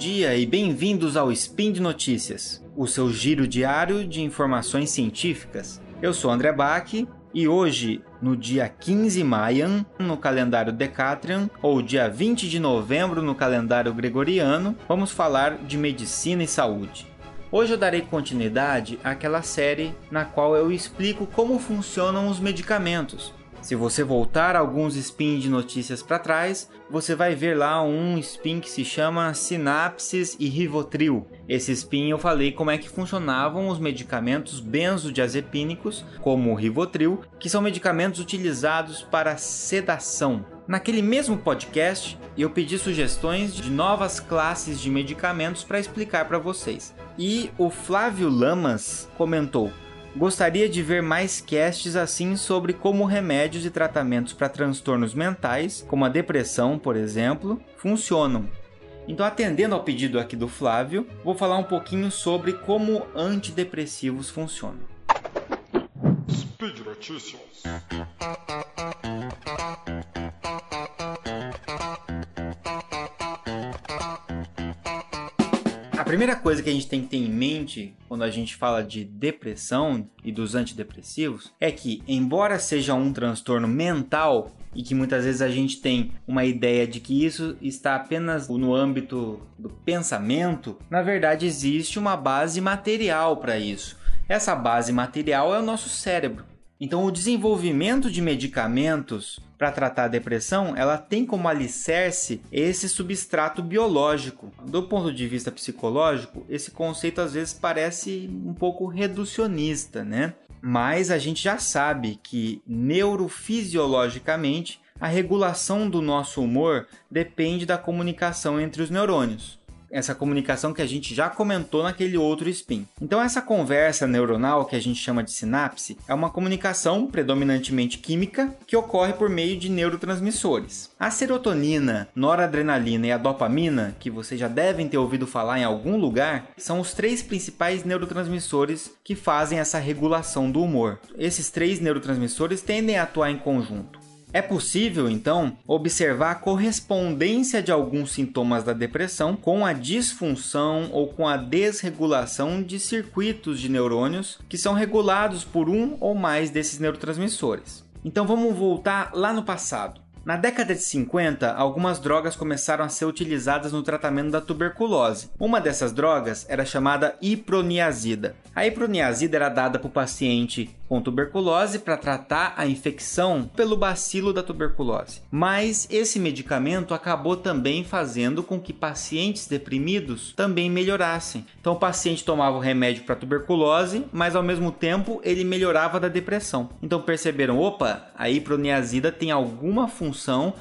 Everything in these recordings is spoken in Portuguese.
dia e bem-vindos ao Spin de Notícias, o seu giro diário de informações científicas. Eu sou André Bach e hoje, no dia 15 Mayan, no calendário Decatrian, ou dia 20 de novembro no calendário Gregoriano, vamos falar de medicina e saúde. Hoje eu darei continuidade àquela série na qual eu explico como funcionam os medicamentos, se você voltar alguns spin de notícias para trás, você vai ver lá um spin que se chama Sinapses e Rivotril. Esse spin eu falei como é que funcionavam os medicamentos benzodiazepínicos, como o Rivotril, que são medicamentos utilizados para sedação. Naquele mesmo podcast, eu pedi sugestões de novas classes de medicamentos para explicar para vocês. E o Flávio Lamas comentou: Gostaria de ver mais casts assim sobre como remédios e tratamentos para transtornos mentais, como a depressão, por exemplo, funcionam. Então, atendendo ao pedido aqui do Flávio, vou falar um pouquinho sobre como antidepressivos funcionam. Speed Notícias. Primeira coisa que a gente tem que ter em mente quando a gente fala de depressão e dos antidepressivos é que, embora seja um transtorno mental e que muitas vezes a gente tem uma ideia de que isso está apenas no âmbito do pensamento, na verdade existe uma base material para isso. Essa base material é o nosso cérebro. Então, o desenvolvimento de medicamentos para tratar a depressão, ela tem como alicerce esse substrato biológico. Do ponto de vista psicológico, esse conceito às vezes parece um pouco reducionista, né? Mas a gente já sabe que neurofisiologicamente a regulação do nosso humor depende da comunicação entre os neurônios essa comunicação que a gente já comentou naquele outro spin. Então essa conversa neuronal que a gente chama de sinapse é uma comunicação predominantemente química que ocorre por meio de neurotransmissores. A serotonina, noradrenalina e a dopamina, que vocês já devem ter ouvido falar em algum lugar, são os três principais neurotransmissores que fazem essa regulação do humor. Esses três neurotransmissores tendem a atuar em conjunto. É possível, então, observar a correspondência de alguns sintomas da depressão com a disfunção ou com a desregulação de circuitos de neurônios que são regulados por um ou mais desses neurotransmissores. Então vamos voltar lá no passado. Na década de 50, algumas drogas começaram a ser utilizadas no tratamento da tuberculose. Uma dessas drogas era chamada iproniazida. A iproniazida era dada para o paciente com tuberculose para tratar a infecção pelo bacilo da tuberculose. Mas esse medicamento acabou também fazendo com que pacientes deprimidos também melhorassem. Então o paciente tomava o remédio para tuberculose, mas ao mesmo tempo ele melhorava da depressão. Então perceberam, opa, a iproniazida tem alguma função,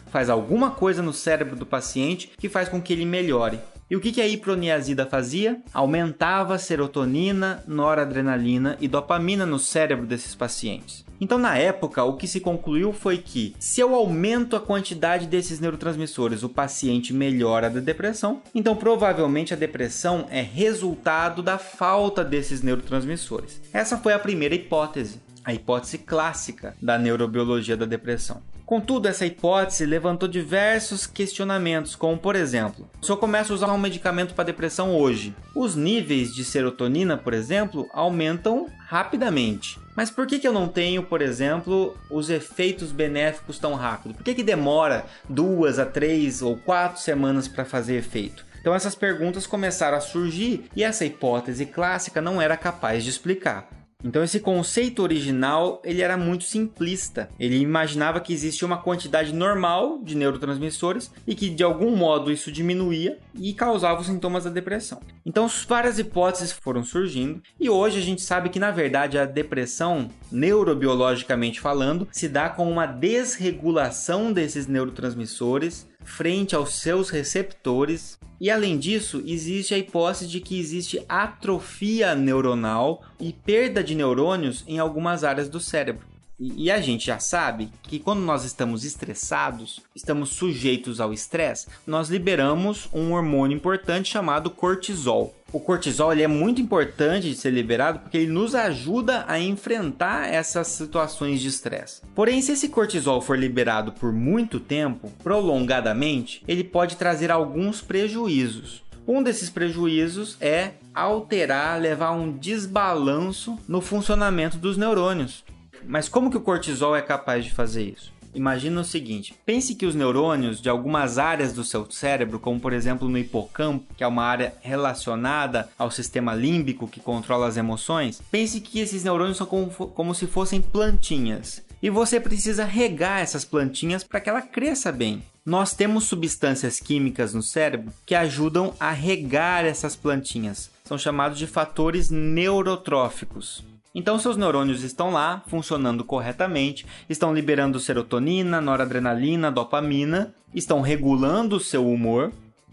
faz alguma coisa no cérebro do paciente que faz com que ele melhore. E o que, a iproniazida fazia? Aumentava serotonina, noradrenalina e dopamina no cérebro desses pacientes. Então, na época, o que se concluiu foi que, se eu aumento a quantidade desses neurotransmissores, o paciente melhora da depressão, então provavelmente a depressão é resultado da falta desses neurotransmissores. Essa foi a primeira hipótese, a hipótese clássica da neurobiologia da depressão. Contudo, essa hipótese levantou diversos questionamentos, como por exemplo, se eu começo a usar um medicamento para depressão hoje, os níveis de serotonina, por exemplo, aumentam rapidamente. Mas por que, que eu não tenho, por exemplo, os efeitos benéficos tão rápido? Por que, que demora duas a três ou quatro semanas para fazer efeito? Então essas perguntas começaram a surgir e essa hipótese clássica não era capaz de explicar. Então esse conceito original ele era muito simplista. Ele imaginava que existia uma quantidade normal de neurotransmissores e que de algum modo isso diminuía e causava os sintomas da depressão. Então várias hipóteses foram surgindo e hoje a gente sabe que na verdade a depressão, neurobiologicamente falando, se dá com uma desregulação desses neurotransmissores frente aos seus receptores. E além disso, existe a hipótese de que existe atrofia neuronal e perda de neurônios em algumas áreas do cérebro. E a gente já sabe que quando nós estamos estressados, estamos sujeitos ao estresse, nós liberamos um hormônio importante chamado cortisol. O cortisol ele é muito importante de ser liberado porque ele nos ajuda a enfrentar essas situações de estresse. Porém, se esse cortisol for liberado por muito tempo, prolongadamente, ele pode trazer alguns prejuízos. Um desses prejuízos é alterar, levar um desbalanço no funcionamento dos neurônios. Mas como que o cortisol é capaz de fazer isso? Imagina o seguinte: pense que os neurônios de algumas áreas do seu cérebro, como por exemplo no hipocampo, que é uma área relacionada ao sistema límbico que controla as emoções, pense que esses neurônios são como, como se fossem plantinhas. E você precisa regar essas plantinhas para que ela cresça bem. Nós temos substâncias químicas no cérebro que ajudam a regar essas plantinhas. São chamados de fatores neurotróficos. Então, seus neurônios estão lá, funcionando corretamente, estão liberando serotonina, noradrenalina, dopamina, estão regulando o seu humor.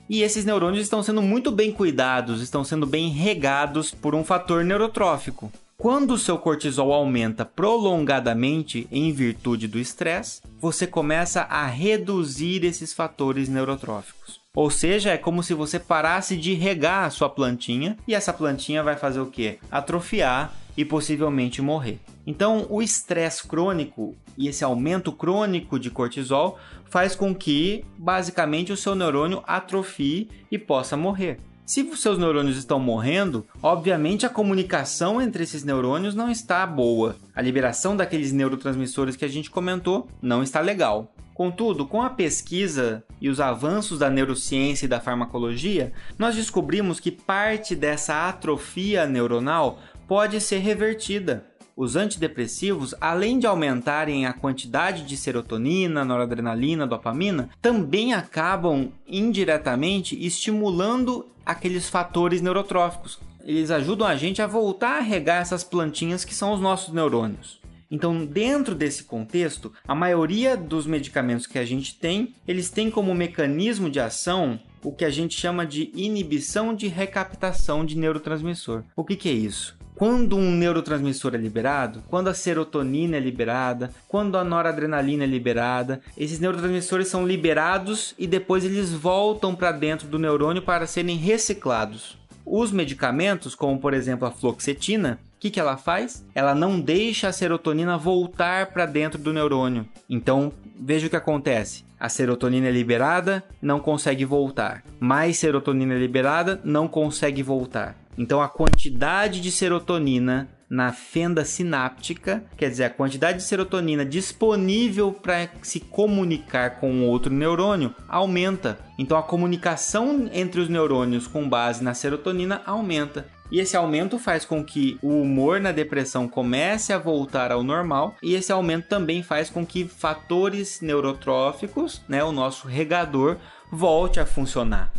E esses neurônios estão sendo muito bem cuidados, estão sendo bem regados por um fator neurotrófico. Quando o seu cortisol aumenta prolongadamente em virtude do estresse, você começa a reduzir esses fatores neurotróficos. Ou seja, é como se você parasse de regar a sua plantinha e essa plantinha vai fazer o quê? Atrofiar e possivelmente morrer. Então, o estresse crônico e esse aumento crônico de cortisol faz com que, basicamente, o seu neurônio atrofie e possa morrer. Se os seus neurônios estão morrendo, obviamente a comunicação entre esses neurônios não está boa. A liberação daqueles neurotransmissores que a gente comentou não está legal. Contudo, com a pesquisa e os avanços da neurociência e da farmacologia, nós descobrimos que parte dessa atrofia neuronal pode ser revertida. Os antidepressivos, além de aumentarem a quantidade de serotonina, noradrenalina, dopamina, também acabam indiretamente estimulando aqueles fatores neurotróficos. Eles ajudam a gente a voltar a regar essas plantinhas que são os nossos neurônios. Então, dentro desse contexto, a maioria dos medicamentos que a gente tem, eles têm como mecanismo de ação o que a gente chama de inibição de recaptação de neurotransmissor. O que, que é isso? Quando um neurotransmissor é liberado, quando a serotonina é liberada, quando a noradrenalina é liberada, esses neurotransmissores são liberados e depois eles voltam para dentro do neurônio para serem reciclados. Os medicamentos, como por exemplo a fluoxetina, o que, que ela faz? Ela não deixa a serotonina voltar para dentro do neurônio. Então, veja o que acontece. A serotonina é liberada, não consegue voltar. Mais serotonina é liberada, não consegue voltar. Então a quantidade de serotonina na fenda sináptica, quer dizer, a quantidade de serotonina disponível para se comunicar com outro neurônio aumenta. Então a comunicação entre os neurônios com base na serotonina aumenta. E esse aumento faz com que o humor na depressão comece a voltar ao normal, e esse aumento também faz com que fatores neurotróficos, né, o nosso regador, volte a funcionar.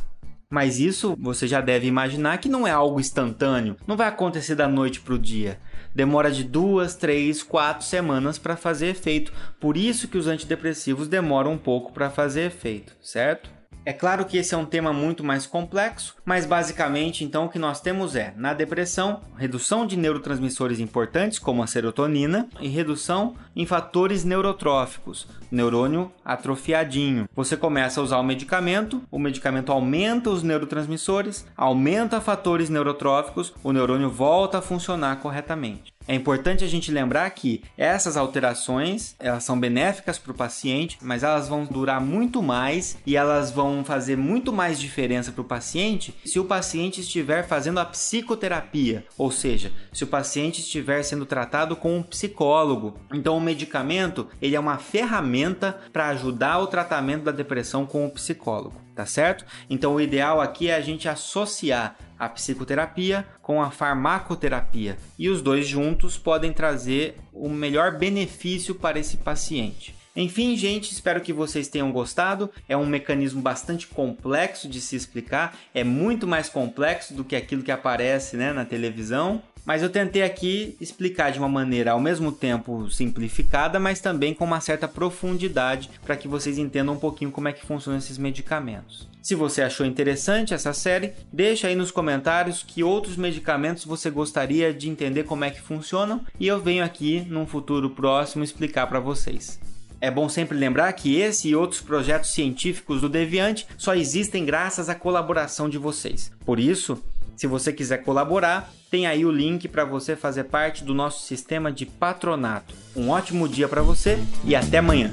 Mas isso você já deve imaginar que não é algo instantâneo, não vai acontecer da noite para o dia. Demora de duas, três, quatro semanas para fazer efeito. Por isso que os antidepressivos demoram um pouco para fazer efeito, certo? É claro que esse é um tema muito mais complexo, mas basicamente então o que nós temos é, na depressão, redução de neurotransmissores importantes como a serotonina e redução em fatores neurotróficos, neurônio atrofiadinho. Você começa a usar o medicamento, o medicamento aumenta os neurotransmissores, aumenta fatores neurotróficos, o neurônio volta a funcionar corretamente. É importante a gente lembrar que essas alterações, elas são benéficas para o paciente, mas elas vão durar muito mais e elas vão fazer muito mais diferença para o paciente se o paciente estiver fazendo a psicoterapia, ou seja, se o paciente estiver sendo tratado com um psicólogo. Então o medicamento, ele é uma ferramenta para ajudar o tratamento da depressão com o psicólogo, tá certo? Então o ideal aqui é a gente associar a psicoterapia com a farmacoterapia e os dois juntos podem trazer o melhor benefício para esse paciente. Enfim, gente, espero que vocês tenham gostado. É um mecanismo bastante complexo de se explicar, é muito mais complexo do que aquilo que aparece né, na televisão. Mas eu tentei aqui explicar de uma maneira ao mesmo tempo simplificada, mas também com uma certa profundidade para que vocês entendam um pouquinho como é que funcionam esses medicamentos. Se você achou interessante essa série, deixa aí nos comentários que outros medicamentos você gostaria de entender como é que funcionam e eu venho aqui num futuro próximo explicar para vocês. É bom sempre lembrar que esse e outros projetos científicos do Deviante só existem graças à colaboração de vocês. Por isso, se você quiser colaborar, tem aí o link para você fazer parte do nosso sistema de patronato. Um ótimo dia para você e até amanhã.